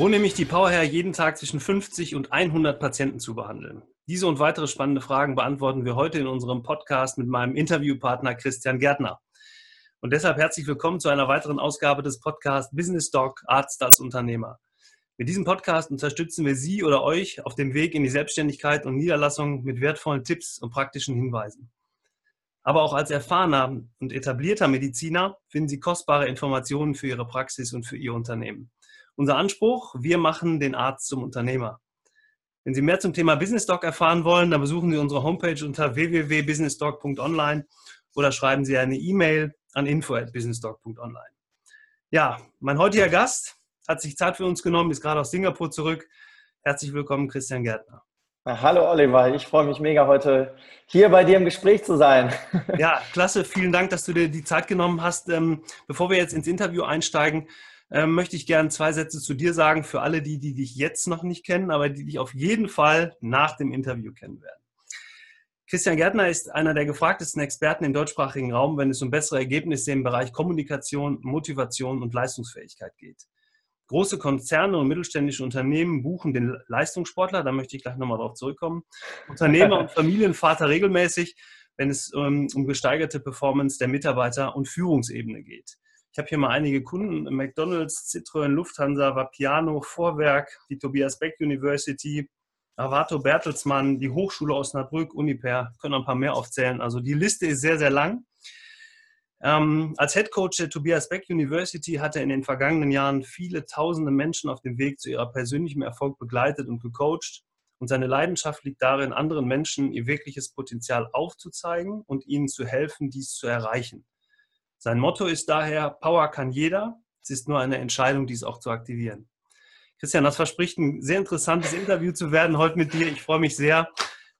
Wo nämlich die Powerhair jeden Tag zwischen 50 und 100 Patienten zu behandeln? Diese und weitere spannende Fragen beantworten wir heute in unserem Podcast mit meinem Interviewpartner Christian Gärtner. Und deshalb herzlich willkommen zu einer weiteren Ausgabe des Podcasts Business Doc Arzt als Unternehmer. Mit diesem Podcast unterstützen wir Sie oder euch auf dem Weg in die Selbstständigkeit und Niederlassung mit wertvollen Tipps und praktischen Hinweisen. Aber auch als erfahrener und etablierter Mediziner finden Sie kostbare Informationen für Ihre Praxis und für Ihr Unternehmen. Unser Anspruch, wir machen den Arzt zum Unternehmer. Wenn Sie mehr zum Thema Business Doc erfahren wollen, dann besuchen Sie unsere Homepage unter www.businessdoc.online oder schreiben Sie eine E-Mail an info@businessdoc.online. Ja, mein heutiger Gast hat sich Zeit für uns genommen, ist gerade aus Singapur zurück. Herzlich willkommen, Christian Gärtner. Hallo Oliver, ich freue mich mega heute hier bei dir im Gespräch zu sein. Ja, klasse. Vielen Dank, dass du dir die Zeit genommen hast. Ähm, bevor wir jetzt ins Interview einsteigen, ähm, möchte ich gerne zwei Sätze zu dir sagen für alle die, die dich jetzt noch nicht kennen, aber die dich auf jeden Fall nach dem Interview kennen werden. Christian Gärtner ist einer der gefragtesten Experten im deutschsprachigen Raum, wenn es um bessere Ergebnisse im Bereich Kommunikation, Motivation und Leistungsfähigkeit geht. Große Konzerne und mittelständische Unternehmen buchen den Leistungssportler, da möchte ich gleich nochmal drauf zurückkommen. Unternehmer und Familienvater regelmäßig, wenn es um, um gesteigerte Performance der Mitarbeiter und Führungsebene geht. Ich habe hier mal einige Kunden, McDonalds, Citroën, Lufthansa, Vapiano, Vorwerk, die Tobias Beck University, Avato Bertelsmann, die Hochschule Osnabrück, Uniper, können ein paar mehr aufzählen. Also die Liste ist sehr, sehr lang. Ähm, als Head Coach der Tobias Beck University hat er in den vergangenen Jahren viele tausende Menschen auf dem Weg zu ihrer persönlichen Erfolg begleitet und gecoacht. Und seine Leidenschaft liegt darin, anderen Menschen ihr wirkliches Potenzial aufzuzeigen und ihnen zu helfen, dies zu erreichen. Sein Motto ist daher, Power kann jeder, es ist nur eine Entscheidung, dies auch zu aktivieren. Christian, das verspricht ein sehr interessantes Interview zu werden heute mit dir. Ich freue mich sehr.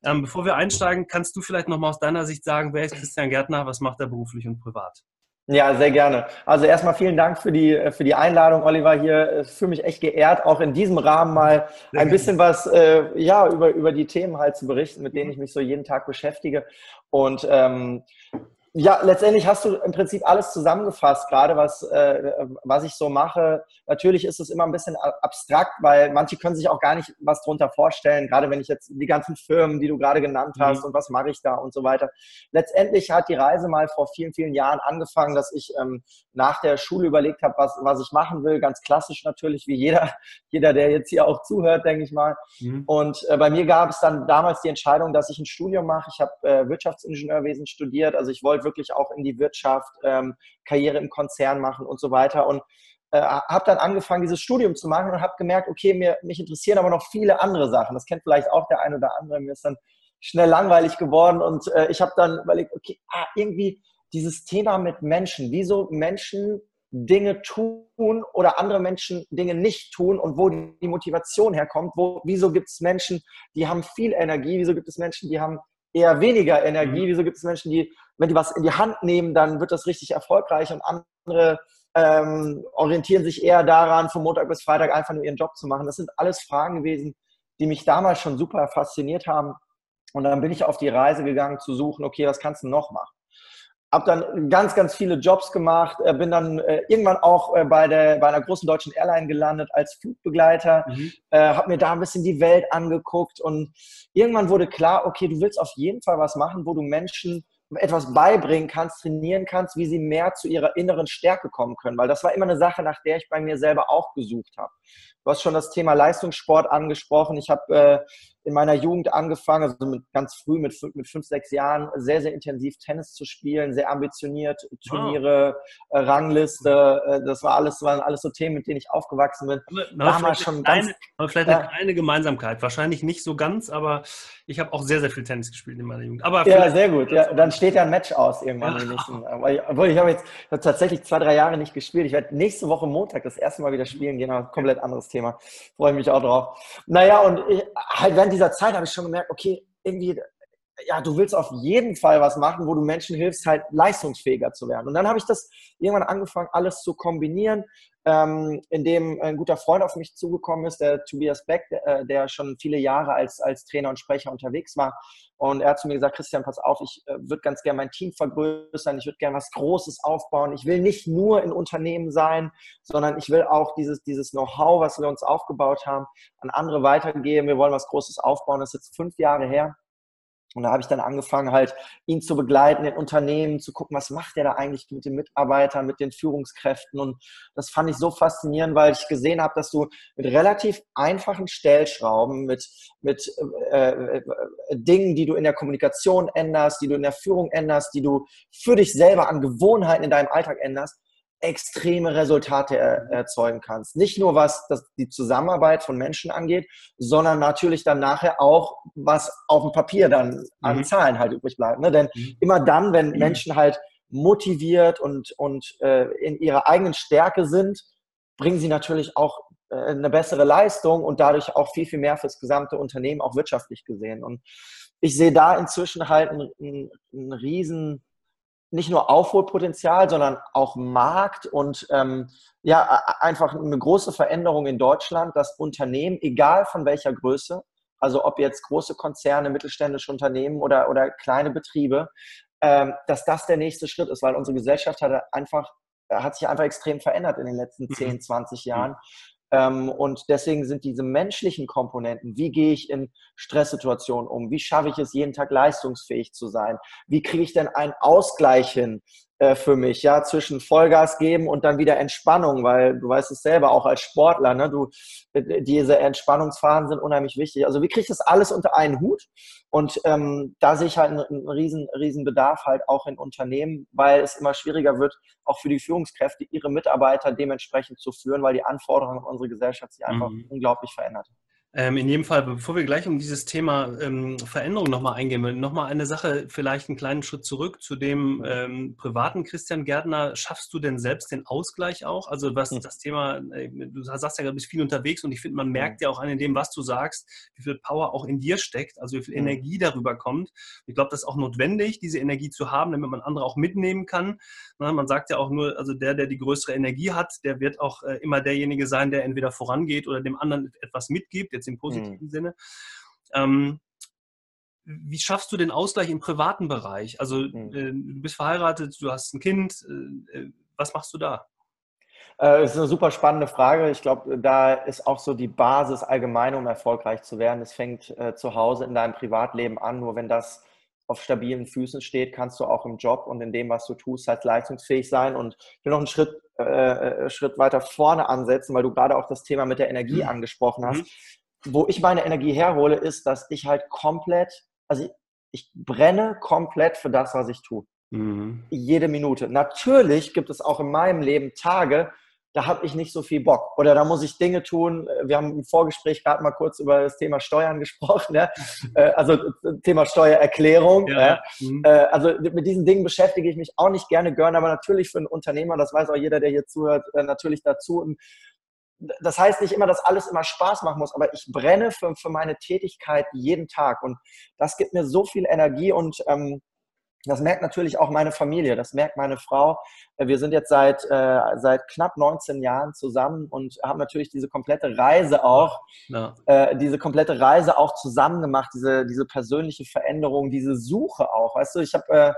Ähm, bevor wir einsteigen, kannst du vielleicht nochmal aus deiner Sicht sagen, wer ist Christian Gärtner, was macht er beruflich und privat? Ja, sehr gerne. Also erstmal vielen Dank für die, für die Einladung, Oliver, hier. Ich fühle mich echt geehrt, auch in diesem Rahmen mal ein bisschen was äh, ja, über, über die Themen halt zu berichten, mit denen ich mich so jeden Tag beschäftige. Und ähm, ja, letztendlich hast du im Prinzip alles zusammengefasst, gerade was, äh, was ich so mache. Natürlich ist es immer ein bisschen abstrakt, weil manche können sich auch gar nicht was drunter vorstellen, gerade wenn ich jetzt die ganzen Firmen, die du gerade genannt mhm. hast mhm. und was mache ich da und so weiter. Letztendlich hat die Reise mal vor vielen, vielen Jahren angefangen, dass ich ähm, nach der Schule überlegt habe, was, was ich machen will. Ganz klassisch natürlich, wie jeder, jeder, der jetzt hier auch zuhört, denke ich mal. Mhm. Und äh, bei mir gab es dann damals die Entscheidung, dass ich ein Studium mache. Ich habe äh, Wirtschaftsingenieurwesen studiert, also ich wollte wollte wirklich auch in die Wirtschaft, ähm, Karriere im Konzern machen und so weiter. Und äh, habe dann angefangen, dieses Studium zu machen und habe gemerkt, okay, mir, mich interessieren aber noch viele andere Sachen. Das kennt vielleicht auch der eine oder andere. Mir ist dann schnell langweilig geworden und äh, ich habe dann überlegt, okay, ah, irgendwie dieses Thema mit Menschen, wieso Menschen Dinge tun oder andere Menschen Dinge nicht tun und wo die Motivation herkommt. Wo, wieso gibt es Menschen, die haben viel Energie? Wieso gibt es Menschen, die haben eher weniger Energie? Mhm. Wieso gibt es Menschen, die, wenn die was in die Hand nehmen, dann wird das richtig erfolgreich und andere ähm, orientieren sich eher daran, von Montag bis Freitag einfach nur ihren Job zu machen? Das sind alles Fragen gewesen, die mich damals schon super fasziniert haben. Und dann bin ich auf die Reise gegangen zu suchen, okay, was kannst du noch machen? Habe dann ganz, ganz viele Jobs gemacht, äh, bin dann äh, irgendwann auch äh, bei, der, bei einer großen deutschen Airline gelandet als Flugbegleiter, mhm. habe mir da ein bisschen die Welt angeguckt und irgendwann wurde klar, okay, du willst auf jeden Fall was machen, wo du Menschen etwas beibringen kannst, trainieren kannst, wie sie mehr zu ihrer inneren Stärke kommen können, weil das war immer eine Sache, nach der ich bei mir selber auch gesucht habe. Du hast schon das Thema Leistungssport angesprochen. Ich habe äh, in meiner Jugend angefangen, also mit, ganz früh mit, mit fünf, sechs Jahren, sehr, sehr intensiv Tennis zu spielen, sehr ambitioniert, Turniere, äh, Rangliste, äh, das war alles, waren alles so Themen, mit denen ich aufgewachsen bin. Aber, Damals schon ganz, eine, aber vielleicht eine kleine Gemeinsamkeit, wahrscheinlich nicht so ganz, aber ich habe auch sehr, sehr viel Tennis gespielt in meiner Jugend. Aber ja, sehr gut. Ja, dann steht ja ein Match aus irgendwann. Ja. Nächsten, obwohl ich habe jetzt tatsächlich zwei, drei Jahre nicht gespielt. Ich werde nächste Woche Montag das erste Mal wieder spielen gehen, aber komplett anderes Thema. Freue mich auch drauf. Naja, und ich, halt während dieser Zeit habe ich schon gemerkt, okay, irgendwie ja, du willst auf jeden Fall was machen, wo du Menschen hilfst, halt leistungsfähiger zu werden. Und dann habe ich das irgendwann angefangen, alles zu kombinieren, ähm, indem ein guter Freund auf mich zugekommen ist, der Tobias Beck, der, äh, der, schon viele Jahre als, als Trainer und Sprecher unterwegs war. Und er hat zu mir gesagt, Christian, pass auf, ich äh, würde ganz gerne mein Team vergrößern, ich würde gerne was Großes aufbauen. Ich will nicht nur in Unternehmen sein, sondern ich will auch dieses, dieses Know-how, was wir uns aufgebaut haben, an andere weitergeben. Wir wollen was Großes aufbauen. Das ist jetzt fünf Jahre her. Und da habe ich dann angefangen, halt ihn zu begleiten in Unternehmen, zu gucken, was macht er da eigentlich mit den Mitarbeitern, mit den Führungskräften. Und das fand ich so faszinierend, weil ich gesehen habe, dass du mit relativ einfachen Stellschrauben, mit, mit äh, äh, Dingen, die du in der Kommunikation änderst, die du in der Führung änderst, die du für dich selber an Gewohnheiten in deinem Alltag änderst, extreme Resultate er, erzeugen kannst. Nicht nur was das, die Zusammenarbeit von Menschen angeht, sondern natürlich dann nachher auch, was auf dem Papier dann an mhm. Zahlen halt übrig bleibt. Ne? Denn mhm. immer dann, wenn mhm. Menschen halt motiviert und, und äh, in ihrer eigenen Stärke sind, bringen sie natürlich auch äh, eine bessere Leistung und dadurch auch viel, viel mehr fürs gesamte Unternehmen, auch wirtschaftlich gesehen. Und ich sehe da inzwischen halt einen, einen, einen riesen nicht nur Aufholpotenzial, sondern auch Markt und ähm, ja, einfach eine große Veränderung in Deutschland, dass Unternehmen, egal von welcher Größe, also ob jetzt große Konzerne, mittelständische Unternehmen oder, oder kleine Betriebe, ähm, dass das der nächste Schritt ist, weil unsere Gesellschaft hat einfach hat sich einfach extrem verändert in den letzten 10, 20 mhm. Jahren. Ähm, und deswegen sind diese menschlichen Komponenten, wie gehe ich in Stresssituationen um, wie schaffe ich es, jeden Tag leistungsfähig zu sein, wie kriege ich denn einen Ausgleich hin äh, für mich, ja, zwischen Vollgas geben und dann wieder Entspannung, weil du weißt es selber, auch als Sportler, ne, du, äh, diese Entspannungsphasen sind unheimlich wichtig. Also wie kriege ich das alles unter einen Hut? Und ähm, da sehe ich halt einen, einen riesen, riesen Bedarf halt auch in Unternehmen, weil es immer schwieriger wird, auch für die Führungskräfte, ihre Mitarbeiter dementsprechend zu führen, weil die Anforderungen an unsere Gesellschaft sich einfach mhm. unglaublich verändert. Ähm, in jedem Fall, bevor wir gleich um dieses Thema ähm, Veränderung nochmal eingehen, nochmal eine Sache, vielleicht einen kleinen Schritt zurück zu dem ähm, privaten Christian Gärtner. Schaffst du denn selbst den Ausgleich auch? Also was hm. das Thema, äh, du sagst ja, du bist viel unterwegs und ich finde, man merkt ja auch an in dem, was du sagst, wie viel Power auch in dir steckt, also wie viel hm. Energie darüber kommt. Ich glaube, das ist auch notwendig, diese Energie zu haben, damit man andere auch mitnehmen kann. Na, man sagt ja auch nur, also der, der die größere Energie hat, der wird auch äh, immer derjenige sein, der entweder vorangeht oder dem anderen etwas mitgibt jetzt im positiven mhm. Sinne. Ähm, wie schaffst du den Ausgleich im privaten Bereich? Also mhm. äh, du bist verheiratet, du hast ein Kind, äh, äh was machst du da? Äh, das ist eine super spannende Frage. Ich glaube, da ist auch so die Basis allgemein, um erfolgreich zu werden. Es fängt äh, zu Hause in deinem Privatleben an. Nur wenn das auf stabilen Füßen steht, kannst du auch im Job und in dem, was du tust, halt leistungsfähig sein. Und ich will noch einen Schritt, äh, äh Schritt weiter vorne ansetzen, weil du gerade auch das Thema mit der Energie mhm. angesprochen hast. Wo ich meine Energie herhole, ist, dass ich halt komplett, also ich, ich brenne komplett für das, was ich tue. Mhm. Jede Minute. Natürlich gibt es auch in meinem Leben Tage, da habe ich nicht so viel Bock. Oder da muss ich Dinge tun. Wir haben im Vorgespräch gerade mal kurz über das Thema Steuern gesprochen. Ja? Äh, also Thema Steuererklärung. Ja. Ja? Mhm. Äh, also mit diesen Dingen beschäftige ich mich auch nicht gerne, gehören aber natürlich für einen Unternehmer, das weiß auch jeder, der hier zuhört, äh, natürlich dazu. Und das heißt nicht immer, dass alles immer Spaß machen muss, aber ich brenne für, für meine Tätigkeit jeden Tag und das gibt mir so viel Energie und ähm, das merkt natürlich auch meine Familie, das merkt meine Frau. Äh, wir sind jetzt seit, äh, seit knapp 19 Jahren zusammen und haben natürlich diese komplette Reise auch, ja. äh, diese komplette Reise auch zusammen gemacht, diese, diese persönliche Veränderung, diese Suche auch. Weißt du, ich habe äh,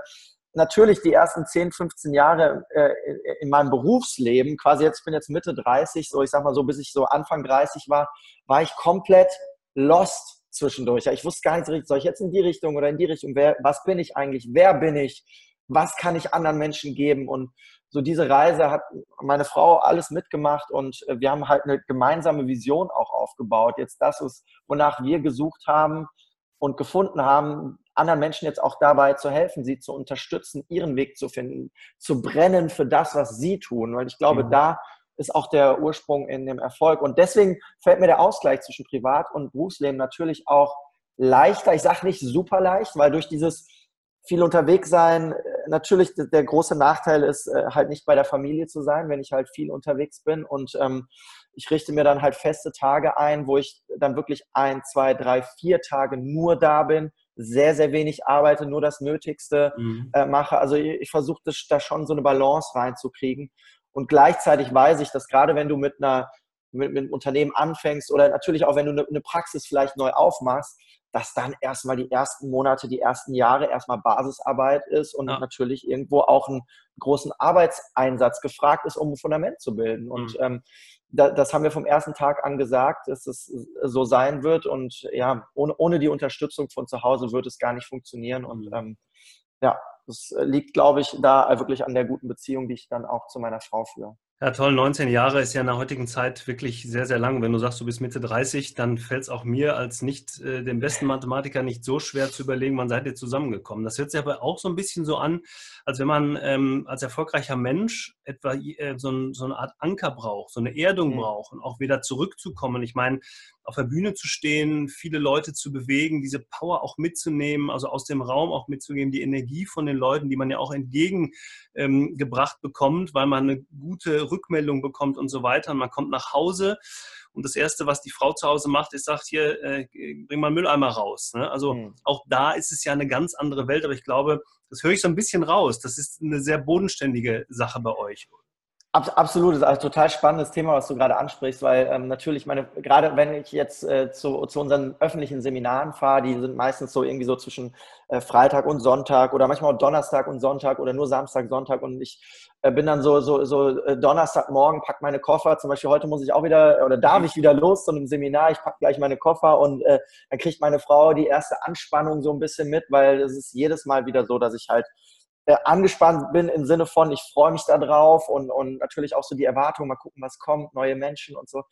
natürlich die ersten 10, 15 Jahre äh, in meinem Berufsleben, quasi jetzt, ich bin jetzt Mitte 30, so ich sag mal so, bis ich so Anfang 30 war, war ich komplett lost zwischendurch. Ich wusste gar nicht so richtig, soll ich jetzt in die Richtung oder in die Richtung, wer, was bin ich eigentlich, wer bin ich, was kann ich anderen Menschen geben und so diese Reise hat meine Frau alles mitgemacht und äh, wir haben halt eine gemeinsame Vision auch aufgebaut. Jetzt das ist, wonach wir gesucht haben und gefunden haben, anderen Menschen jetzt auch dabei zu helfen, sie zu unterstützen, ihren Weg zu finden, zu brennen für das, was sie tun. Weil ich glaube, mhm. da ist auch der Ursprung in dem Erfolg. Und deswegen fällt mir der Ausgleich zwischen Privat- und Berufsleben natürlich auch leichter. Ich sage nicht super leicht, weil durch dieses viel unterwegs sein, äh, natürlich der große Nachteil ist, äh, halt nicht bei der Familie zu sein, wenn ich halt viel unterwegs bin. Und ähm, ich richte mir dann halt feste Tage ein, wo ich dann wirklich ein, zwei, drei, vier Tage nur da bin, sehr, sehr wenig arbeite, nur das Nötigste mhm. äh, mache. Also ich, ich versuche da schon so eine Balance reinzukriegen. Und gleichzeitig weiß ich, dass gerade wenn du mit einer mit, mit einem Unternehmen anfängst oder natürlich auch wenn du eine, eine Praxis vielleicht neu aufmachst, dass dann erstmal die ersten Monate, die ersten Jahre erstmal Basisarbeit ist und ja. natürlich irgendwo auch einen großen Arbeitseinsatz gefragt ist, um ein Fundament zu bilden. Und mhm. ähm, da, das haben wir vom ersten Tag an gesagt, dass es so sein wird. Und ja, ohne, ohne die Unterstützung von zu Hause wird es gar nicht funktionieren. Und mhm. ähm, ja, das liegt, glaube ich, da wirklich an der guten Beziehung, die ich dann auch zu meiner Frau führe. Ja, toll. 19 Jahre ist ja in der heutigen Zeit wirklich sehr, sehr lang. Wenn du sagst, du bist Mitte 30, dann fällt es auch mir als nicht äh, dem besten Mathematiker nicht so schwer zu überlegen, wann seid ihr zusammengekommen. Das hört sich aber auch so ein bisschen so an, als wenn man ähm, als erfolgreicher Mensch etwa äh, so, ein, so, eine Art Anker braucht, so eine Erdung mhm. braucht und auch wieder zurückzukommen. Ich meine, auf der Bühne zu stehen, viele Leute zu bewegen, diese Power auch mitzunehmen, also aus dem Raum auch mitzugeben, die Energie von den Leuten, die man ja auch entgegengebracht ähm, bekommt, weil man eine gute Rückmeldung bekommt und so weiter. Und man kommt nach Hause und das Erste, was die Frau zu Hause macht, ist, sagt hier, äh, bring mal Mülleimer raus. Ne? Also mhm. auch da ist es ja eine ganz andere Welt, aber ich glaube, das höre ich so ein bisschen raus. Das ist eine sehr bodenständige Sache bei euch. Absolut, ist ein total spannendes Thema, was du gerade ansprichst, weil ähm, natürlich meine, gerade wenn ich jetzt äh, zu, zu unseren öffentlichen Seminaren fahre, die sind meistens so irgendwie so zwischen äh, Freitag und Sonntag oder manchmal auch Donnerstag und Sonntag oder nur Samstag, Sonntag und ich äh, bin dann so, so, so äh, Donnerstagmorgen, pack meine Koffer, zum Beispiel heute muss ich auch wieder oder darf ich wieder los zu einem Seminar, ich pack gleich meine Koffer und äh, dann kriegt meine Frau die erste Anspannung so ein bisschen mit, weil es ist jedes Mal wieder so, dass ich halt äh, angespannt bin im Sinne von, ich freue mich da drauf und, und natürlich auch so die Erwartung, mal gucken, was kommt, neue Menschen und so.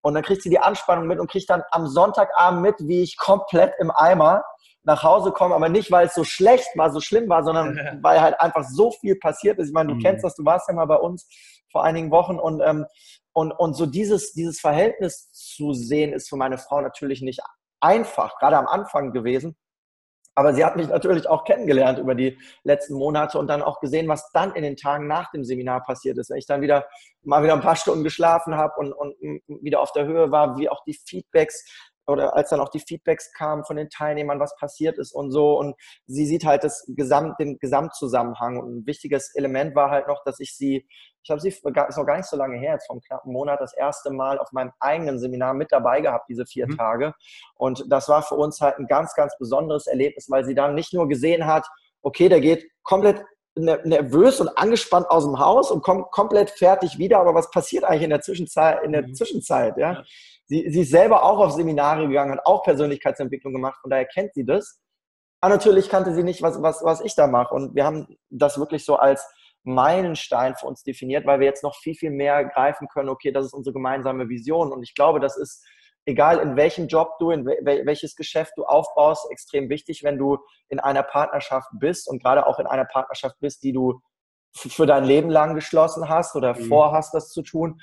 Und dann kriegt sie die Anspannung mit und kriegt dann am Sonntagabend mit, wie ich komplett im Eimer nach Hause komme, aber nicht, weil es so schlecht war, so schlimm war, sondern weil halt einfach so viel passiert ist. Ich meine, du mhm. kennst das, du warst ja mal bei uns vor einigen Wochen und, ähm, und, und so dieses, dieses Verhältnis zu sehen, ist für meine Frau natürlich nicht einfach, gerade am Anfang gewesen. Aber sie hat mich natürlich auch kennengelernt über die letzten Monate und dann auch gesehen, was dann in den Tagen nach dem Seminar passiert ist. Wenn ich dann wieder mal wieder ein paar Stunden geschlafen habe und, und wieder auf der Höhe war, wie auch die Feedbacks oder als dann auch die Feedbacks kamen von den Teilnehmern, was passiert ist und so. Und sie sieht halt das Gesamt, den Gesamtzusammenhang. Und ein wichtiges Element war halt noch, dass ich sie, ich habe sie, ist noch gar nicht so lange her, jetzt vom knappen Monat, das erste Mal auf meinem eigenen Seminar mit dabei gehabt, diese vier mhm. Tage. Und das war für uns halt ein ganz, ganz besonderes Erlebnis, weil sie dann nicht nur gesehen hat, okay, der geht komplett ne, nervös und angespannt aus dem Haus und kommt komplett fertig wieder, aber was passiert eigentlich in der Zwischenzeit, in der mhm. Zwischenzeit, ja? ja sie, sie ist selber auch auf Seminare gegangen, hat auch Persönlichkeitsentwicklung gemacht, von daher kennt sie das. Aber natürlich kannte sie nicht, was, was, was ich da mache. Und wir haben das wirklich so als Meilenstein für uns definiert, weil wir jetzt noch viel, viel mehr greifen können, okay, das ist unsere gemeinsame Vision. Und ich glaube, das ist, egal in welchem Job du, in welches Geschäft du aufbaust, extrem wichtig, wenn du in einer Partnerschaft bist und gerade auch in einer Partnerschaft bist, die du für dein Leben lang geschlossen hast oder mhm. vorhast, das zu tun,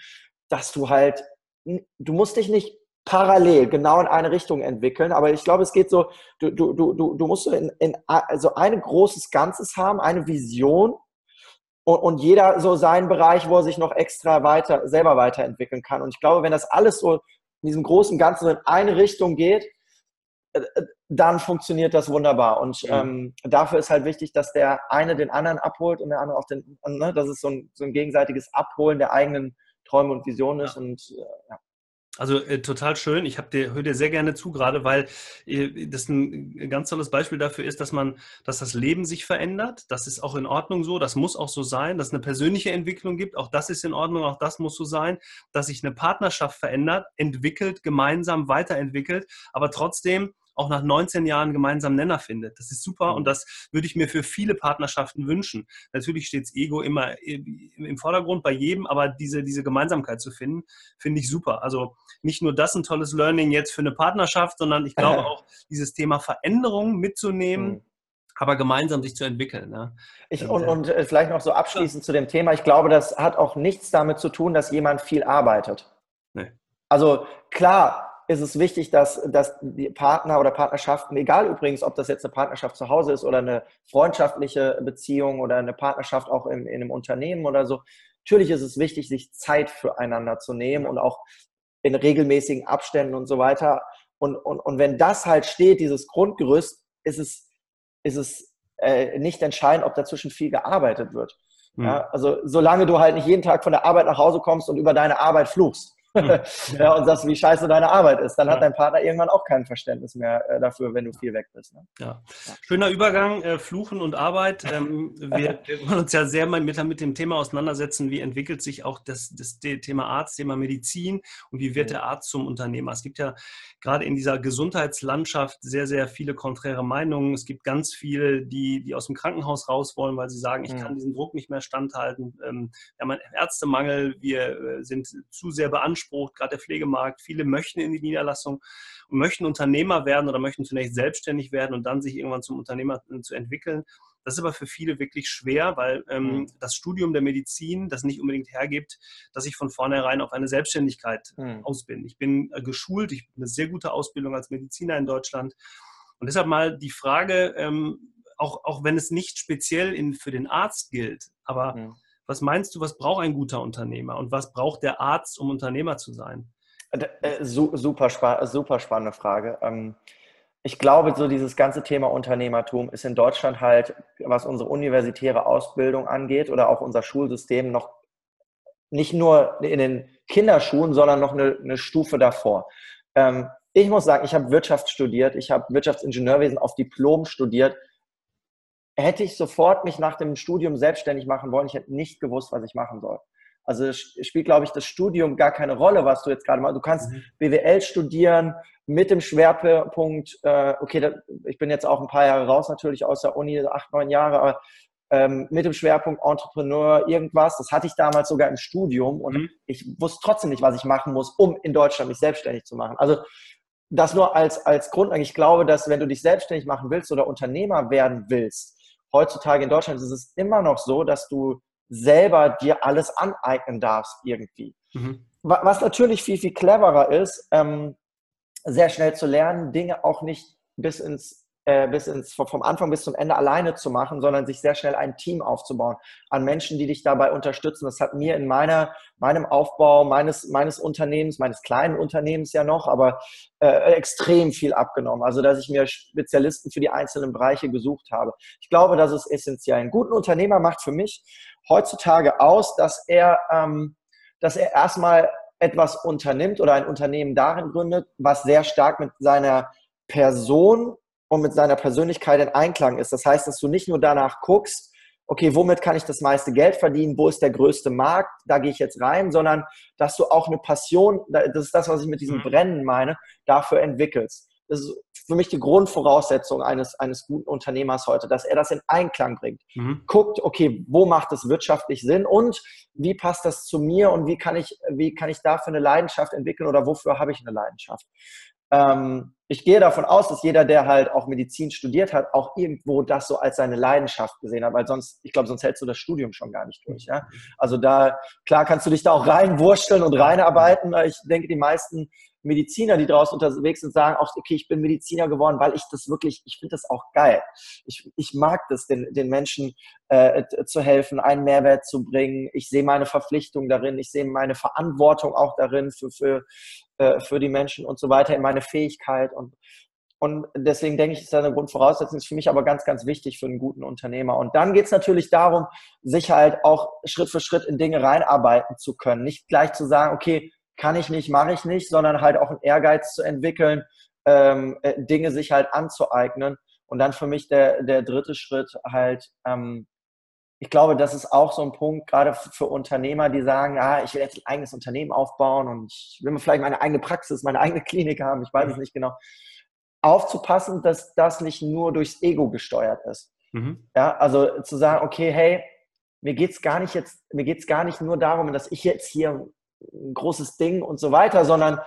dass du halt du musst dich nicht parallel genau in eine Richtung entwickeln, aber ich glaube, es geht so, du, du, du, du musst so in, in also ein großes Ganzes haben, eine Vision und, und jeder so seinen Bereich, wo er sich noch extra weiter, selber weiterentwickeln kann. Und ich glaube, wenn das alles so in diesem großen Ganzen in eine Richtung geht, äh, äh, dann funktioniert das wunderbar. Und ähm, dafür ist halt wichtig, dass der eine den anderen abholt und der andere auch den, ne, das ist so ein, so ein gegenseitiges Abholen der eigenen Träume und Visionen ist. Ja. Und äh, ja. Also äh, total schön. Ich dir, höre dir sehr gerne zu, gerade weil äh, das ein ganz tolles Beispiel dafür ist, dass man, dass das Leben sich verändert. Das ist auch in Ordnung so. Das muss auch so sein, dass es eine persönliche Entwicklung gibt. Auch das ist in Ordnung. Auch das muss so sein, dass sich eine Partnerschaft verändert, entwickelt, gemeinsam weiterentwickelt, aber trotzdem auch nach 19 Jahren gemeinsamen Nenner findet. Das ist super und mhm. das würde ich mir für viele Partnerschaften wünschen. Natürlich steht das Ego immer im Vordergrund bei jedem, aber diese, diese Gemeinsamkeit zu finden, finde ich super. Also nicht nur das ein tolles Learning jetzt für eine Partnerschaft, sondern ich glaube auch dieses Thema Veränderung mitzunehmen. Mhm aber gemeinsam sich zu entwickeln. Ne? Ich, und, und äh, vielleicht noch so abschließend ja. zu dem Thema. Ich glaube, das hat auch nichts damit zu tun, dass jemand viel arbeitet. Nee. Also klar, ist es wichtig, dass, dass die Partner oder Partnerschaften, egal übrigens, ob das jetzt eine Partnerschaft zu Hause ist oder eine freundschaftliche Beziehung oder eine Partnerschaft auch in, in einem Unternehmen oder so, natürlich ist es wichtig, sich Zeit füreinander zu nehmen und auch in regelmäßigen Abständen und so weiter. Und, und, und wenn das halt steht, dieses Grundgerüst, ist es, ist es äh, nicht entscheidend, ob dazwischen viel gearbeitet wird. Mhm. Ja, also solange du halt nicht jeden Tag von der Arbeit nach Hause kommst und über deine Arbeit fluchst, hm. ja, und sagst, wie scheiße deine Arbeit ist, dann ja. hat dein Partner irgendwann auch kein Verständnis mehr äh, dafür, wenn du viel weg bist. Ne? Ja. Schöner Übergang, äh, Fluchen und Arbeit. Ähm, wir, wir, wollen uns ja sehr mal mit, mit, dem Thema auseinandersetzen, wie entwickelt sich auch das, das Thema Arzt, Thema Medizin und wie wird der Arzt zum Unternehmer. Es gibt ja gerade in dieser Gesundheitslandschaft sehr, sehr viele konträre Meinungen. Es gibt ganz viele, die, die aus dem Krankenhaus raus wollen, weil sie sagen, ich kann diesen Druck nicht mehr standhalten. Ähm, wir haben einen Ärztemangel, wir äh, sind zu sehr beansprucht beansprucht, gerade der Pflegemarkt. Viele möchten in die Niederlassung und möchten Unternehmer werden oder möchten zunächst selbstständig werden und dann sich irgendwann zum Unternehmer äh, zu entwickeln. Das ist aber für viele wirklich schwer, weil ähm, mhm. das Studium der Medizin das nicht unbedingt hergibt, dass ich von vornherein auf eine Selbstständigkeit mhm. aus bin. Ich bin äh, geschult, ich habe eine sehr gute Ausbildung als Mediziner in Deutschland. Und deshalb mal die Frage, ähm, auch, auch wenn es nicht speziell in, für den Arzt gilt, aber mhm. Was meinst du, was braucht ein guter Unternehmer und was braucht der Arzt, um Unternehmer zu sein? Äh, super, super spannende Frage. Ähm, ich glaube, so dieses ganze Thema Unternehmertum ist in Deutschland halt, was unsere universitäre Ausbildung angeht oder auch unser Schulsystem noch nicht nur in den Kinderschuhen, sondern noch eine, eine Stufe davor. Ähm, ich muss sagen, ich habe Wirtschaft studiert, ich habe Wirtschaftsingenieurwesen auf Diplom studiert hätte ich sofort mich nach dem Studium selbstständig machen wollen. Ich hätte nicht gewusst, was ich machen soll. Also es spielt, glaube ich, das Studium gar keine Rolle, was du jetzt gerade machst. Du kannst mhm. BWL studieren mit dem Schwerpunkt, äh, okay, da, ich bin jetzt auch ein paar Jahre raus natürlich aus der Uni, acht, neun Jahre, aber ähm, mit dem Schwerpunkt Entrepreneur, irgendwas. Das hatte ich damals sogar im Studium und mhm. ich wusste trotzdem nicht, was ich machen muss, um in Deutschland mich selbstständig zu machen. Also das nur als, als Grundlage. Ich glaube, dass wenn du dich selbstständig machen willst oder Unternehmer werden willst, heutzutage in Deutschland ist es immer noch so, dass du selber dir alles aneignen darfst irgendwie. Mhm. Was natürlich viel, viel cleverer ist, ähm, sehr schnell zu lernen, Dinge auch nicht bis ins äh, bis ins, vom Anfang bis zum Ende alleine zu machen, sondern sich sehr schnell ein Team aufzubauen an Menschen, die dich dabei unterstützen. Das hat mir in meiner, meinem Aufbau meines, meines Unternehmens, meines kleinen Unternehmens ja noch, aber äh, extrem viel abgenommen. Also, dass ich mir Spezialisten für die einzelnen Bereiche gesucht habe. Ich glaube, das ist essentiell. Ein guter Unternehmer macht für mich heutzutage aus, dass er, ähm, dass er erstmal etwas unternimmt oder ein Unternehmen darin gründet, was sehr stark mit seiner Person und mit seiner Persönlichkeit in Einklang ist. Das heißt, dass du nicht nur danach guckst, okay, womit kann ich das meiste Geld verdienen, wo ist der größte Markt, da gehe ich jetzt rein, sondern dass du auch eine Passion, das ist das, was ich mit diesem mhm. Brennen meine, dafür entwickelst. Das ist für mich die Grundvoraussetzung eines, eines guten Unternehmers heute, dass er das in Einklang bringt. Mhm. Guckt, okay, wo macht es wirtschaftlich Sinn und wie passt das zu mir und wie kann ich, wie kann ich dafür eine Leidenschaft entwickeln oder wofür habe ich eine Leidenschaft? Ähm, ich gehe davon aus, dass jeder, der halt auch Medizin studiert hat, auch irgendwo das so als seine Leidenschaft gesehen hat, weil sonst, ich glaube, sonst hältst du das Studium schon gar nicht durch. Ja? Also da, klar kannst du dich da auch reinwurschteln und reinarbeiten. Ich denke, die meisten Mediziner, die draußen unterwegs sind, sagen auch, okay, ich bin Mediziner geworden, weil ich das wirklich, ich finde das auch geil. Ich, ich mag das, den, den Menschen äh, zu helfen, einen Mehrwert zu bringen. Ich sehe meine Verpflichtung darin, ich sehe meine Verantwortung auch darin für, für, äh, für die Menschen und so weiter, in meine Fähigkeit und und deswegen denke ich, ist das eine Grundvoraussetzung, ist für mich aber ganz, ganz wichtig für einen guten Unternehmer. Und dann geht es natürlich darum, sich halt auch Schritt für Schritt in Dinge reinarbeiten zu können. Nicht gleich zu sagen, okay, kann ich nicht, mache ich nicht, sondern halt auch einen Ehrgeiz zu entwickeln, ähm, äh, Dinge sich halt anzueignen. Und dann für mich der, der dritte Schritt halt, ähm, ich glaube, das ist auch so ein Punkt, gerade für Unternehmer, die sagen, ah, ich will jetzt ein eigenes Unternehmen aufbauen und ich will vielleicht meine eigene Praxis, meine eigene Klinik haben, ich weiß es nicht genau. Aufzupassen, dass das nicht nur durchs Ego gesteuert ist. Mhm. Ja, also zu sagen, okay, hey, mir geht's gar nicht jetzt, mir geht's gar nicht nur darum, dass ich jetzt hier ein großes Ding und so weiter, sondern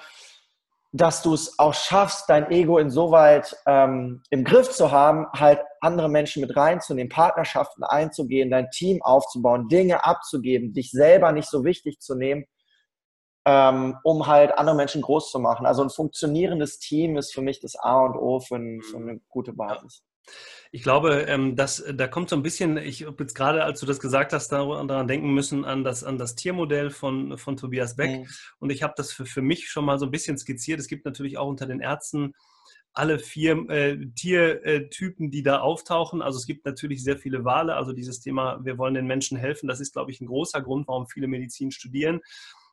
dass du es auch schaffst, dein Ego insoweit ähm, im Griff zu haben, halt andere Menschen mit reinzunehmen, Partnerschaften einzugehen, dein Team aufzubauen, Dinge abzugeben, dich selber nicht so wichtig zu nehmen, ähm, um halt andere Menschen groß zu machen. Also ein funktionierendes Team ist für mich das A und O für, ein, für eine gute Basis. Ich glaube, ähm, dass, da kommt so ein bisschen, ich habe jetzt gerade, als du das gesagt hast, daran denken müssen, an das, an das Tiermodell von, von Tobias Beck. Mhm. Und ich habe das für, für mich schon mal so ein bisschen skizziert. Es gibt natürlich auch unter den Ärzten alle vier äh, Tiertypen, die da auftauchen. Also es gibt natürlich sehr viele Wale. Also dieses Thema, wir wollen den Menschen helfen, das ist, glaube ich, ein großer Grund, warum viele Medizin studieren.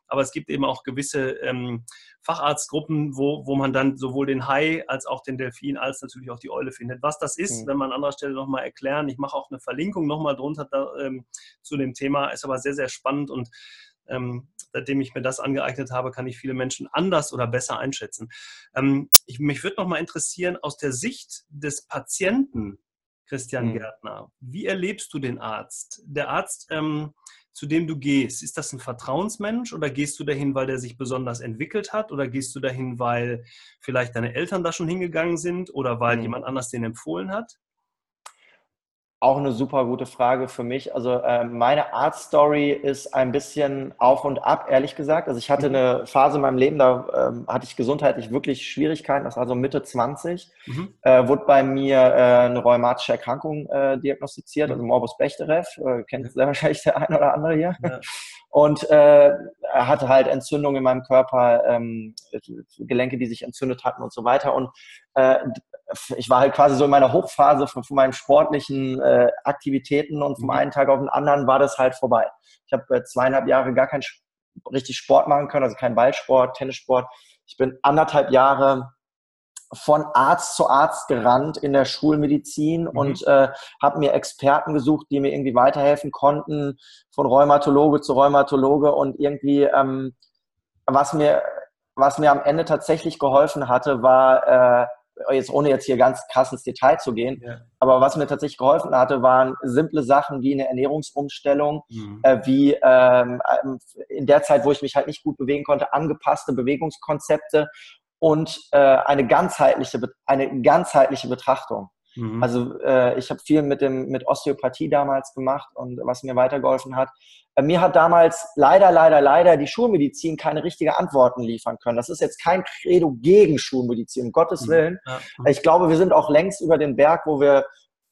Aber es gibt eben auch gewisse ähm, Facharztgruppen, wo, wo man dann sowohl den Hai als auch den Delfin als natürlich auch die Eule findet. Was das ist, mhm. wenn man an anderer Stelle nochmal erklären. Ich mache auch eine Verlinkung nochmal drunter da, ähm, zu dem Thema. Ist aber sehr, sehr spannend und ähm, seitdem ich mir das angeeignet habe, kann ich viele Menschen anders oder besser einschätzen. Ähm, ich, mich würde noch mal interessieren, aus der Sicht des Patienten, Christian mhm. Gärtner, wie erlebst du den Arzt? Der Arzt, ähm, zu dem du gehst, ist das ein Vertrauensmensch oder gehst du dahin, weil der sich besonders entwickelt hat oder gehst du dahin, weil vielleicht deine Eltern da schon hingegangen sind oder weil mhm. jemand anders den empfohlen hat? Auch eine super gute Frage für mich. Also äh, meine Art-Story ist ein bisschen auf und ab, ehrlich gesagt. Also ich hatte mhm. eine Phase in meinem Leben, da äh, hatte ich gesundheitlich wirklich Schwierigkeiten. Das war so Mitte 20. Mhm. Äh, wurde bei mir äh, eine rheumatische Erkrankung äh, diagnostiziert, also Morbus Bechterew. Äh, kennt sehr wahrscheinlich der ein oder andere hier. Ja. Und hatte halt Entzündungen in meinem Körper, ähm, Gelenke, die sich entzündet hatten und so weiter. Und äh, ich war halt quasi so in meiner Hochphase von, von meinen sportlichen äh, Aktivitäten und vom mhm. einen Tag auf den anderen war das halt vorbei. Ich habe äh, zweieinhalb Jahre gar keinen richtig Sport machen können, also kein Ballsport, Tennissport. Ich bin anderthalb Jahre von Arzt zu Arzt gerannt in der Schulmedizin mhm. und äh, habe mir Experten gesucht, die mir irgendwie weiterhelfen konnten, von Rheumatologe zu Rheumatologe und irgendwie ähm, was mir was mir am Ende tatsächlich geholfen hatte, war äh, jetzt ohne jetzt hier ganz krass ins Detail zu gehen, ja. aber was mir tatsächlich geholfen hatte, waren simple Sachen wie eine Ernährungsumstellung, mhm. äh, wie ähm, ähm, in der Zeit, wo ich mich halt nicht gut bewegen konnte, angepasste Bewegungskonzepte und äh, eine ganzheitliche eine ganzheitliche Betrachtung. Mhm. Also äh, ich habe viel mit dem mit Osteopathie damals gemacht und was mir weitergeholfen hat. Äh, mir hat damals leider, leider, leider die Schulmedizin keine richtige Antworten liefern können. Das ist jetzt kein Credo gegen Schulmedizin, um Gottes mhm. Willen. Ja. Ich glaube, wir sind auch längst über den Berg, wo wir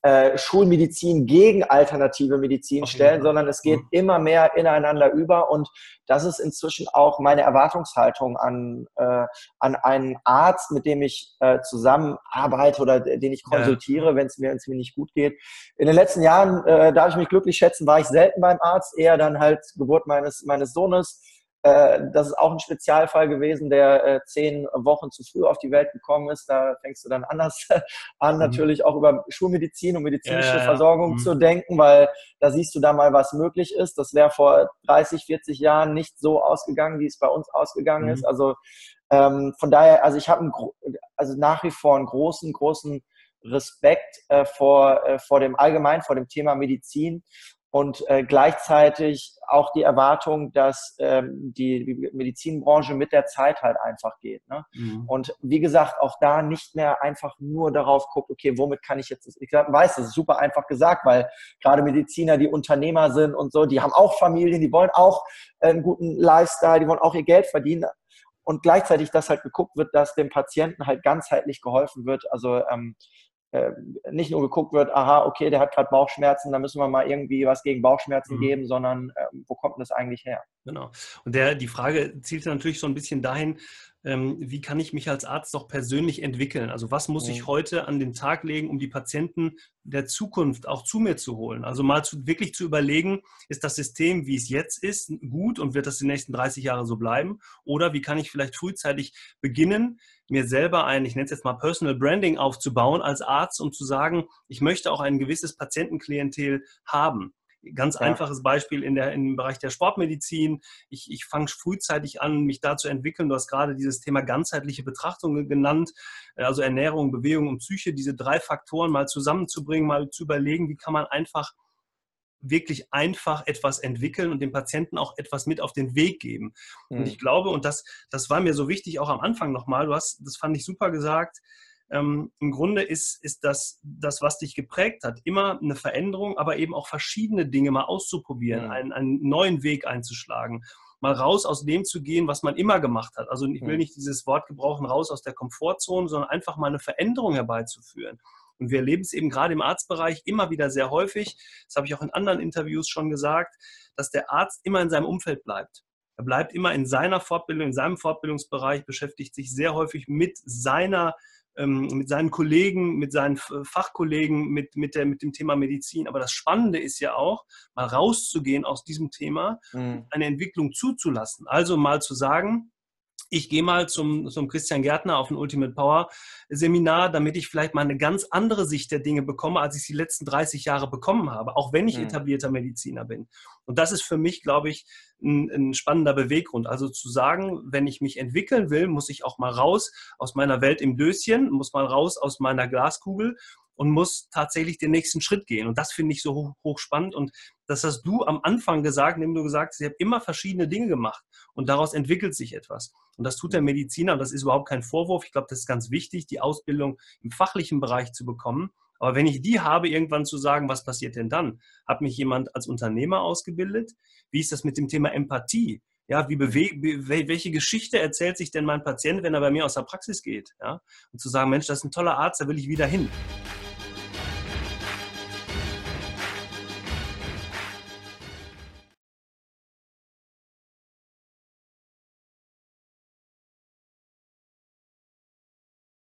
äh, Schulmedizin gegen alternative Medizin stellen, sondern es geht mhm. immer mehr ineinander über und das ist inzwischen auch meine Erwartungshaltung an, äh, an einen Arzt, mit dem ich äh, zusammenarbeite oder den ich konsultiere, ja. wenn es mir, mir nicht gut geht. In den letzten Jahren, äh, darf ich mich glücklich schätzen, war ich selten beim Arzt, eher dann halt Geburt meines, meines Sohnes das ist auch ein Spezialfall gewesen, der äh, zehn Wochen zu früh auf die Welt gekommen ist. Da fängst du dann anders an, mhm. natürlich auch über Schulmedizin und medizinische ja, Versorgung mhm. zu denken, weil da siehst du da mal, was möglich ist. Das wäre vor 30, 40 Jahren nicht so ausgegangen, wie es bei uns ausgegangen mhm. ist. Also ähm, von daher, also ich habe also nach wie vor einen großen, großen Respekt äh, vor, äh, vor dem allgemein, vor dem Thema Medizin und äh, gleichzeitig auch die Erwartung, dass ähm, die, Medizinbranche mit der Zeit halt einfach geht. Ne? Mhm. Und wie gesagt, auch da nicht mehr einfach nur darauf guckt, okay, womit kann ich jetzt, ich weiß, das ist super einfach gesagt, weil gerade Mediziner, die Unternehmer sind und so, die haben auch Familien, die wollen auch äh, einen guten Lifestyle, die wollen auch ihr Geld verdienen. Und gleichzeitig, dass halt geguckt wird, dass dem Patienten halt ganzheitlich geholfen wird. Also ähm, äh, nicht nur geguckt wird, aha, okay, der hat gerade Bauchschmerzen, da müssen wir mal irgendwie was gegen Bauchschmerzen mhm. geben, sondern äh, wo kommt denn das eigentlich her? Genau. Und der, die Frage zielt natürlich so ein bisschen dahin, ähm, wie kann ich mich als Arzt doch persönlich entwickeln? Also was muss ich mhm. heute an den Tag legen, um die Patienten der Zukunft auch zu mir zu holen? Also mal zu, wirklich zu überlegen, ist das System, wie es jetzt ist, gut und wird das die nächsten 30 Jahre so bleiben? Oder wie kann ich vielleicht frühzeitig beginnen, mir selber ein, ich nenne es jetzt mal Personal Branding aufzubauen als Arzt, um zu sagen, ich möchte auch ein gewisses Patientenklientel haben. Ganz ja. einfaches Beispiel in der, im Bereich der Sportmedizin. Ich, ich fange frühzeitig an, mich da zu entwickeln. Du hast gerade dieses Thema ganzheitliche Betrachtung genannt, äh, also Ernährung, Bewegung und Psyche, diese drei Faktoren mal zusammenzubringen, mal zu überlegen, wie kann man einfach wirklich einfach etwas entwickeln und dem Patienten auch etwas mit auf den Weg geben. Mhm. Und ich glaube, und das, das war mir so wichtig auch am Anfang nochmal, du hast, das fand ich super gesagt, ähm, im Grunde ist, ist das, das, was dich geprägt hat, immer eine Veränderung, aber eben auch verschiedene Dinge mal auszuprobieren, mhm. einen, einen neuen Weg einzuschlagen mal raus aus dem zu gehen, was man immer gemacht hat. Also ich will nicht dieses Wort gebrauchen, raus aus der Komfortzone, sondern einfach mal eine Veränderung herbeizuführen. Und wir erleben es eben gerade im Arztbereich immer wieder sehr häufig, das habe ich auch in anderen Interviews schon gesagt, dass der Arzt immer in seinem Umfeld bleibt. Er bleibt immer in seiner Fortbildung, in seinem Fortbildungsbereich, beschäftigt sich sehr häufig mit seiner mit seinen Kollegen, mit seinen Fachkollegen, mit, mit, der, mit dem Thema Medizin. Aber das Spannende ist ja auch, mal rauszugehen aus diesem Thema, mhm. eine Entwicklung zuzulassen. Also mal zu sagen, ich gehe mal zum, zum Christian Gärtner auf ein Ultimate Power Seminar, damit ich vielleicht mal eine ganz andere Sicht der Dinge bekomme, als ich sie die letzten 30 Jahre bekommen habe, auch wenn ich mhm. etablierter Mediziner bin. Und das ist für mich, glaube ich, ein, ein, spannender Beweggrund. Also zu sagen, wenn ich mich entwickeln will, muss ich auch mal raus aus meiner Welt im Döschen, muss mal raus aus meiner Glaskugel und muss tatsächlich den nächsten Schritt gehen. Und das finde ich so hoch, hoch, spannend. Und das hast du am Anfang gesagt, indem du gesagt hast, ich habe immer verschiedene Dinge gemacht und daraus entwickelt sich etwas. Und das tut der Mediziner und das ist überhaupt kein Vorwurf. Ich glaube, das ist ganz wichtig, die Ausbildung im fachlichen Bereich zu bekommen. Aber wenn ich die habe, irgendwann zu sagen, was passiert denn dann? Hat mich jemand als Unternehmer ausgebildet? Wie ist das mit dem Thema Empathie? Ja, wie welche Geschichte erzählt sich denn mein Patient, wenn er bei mir aus der Praxis geht? Ja? Und zu sagen, Mensch, das ist ein toller Arzt, da will ich wieder hin.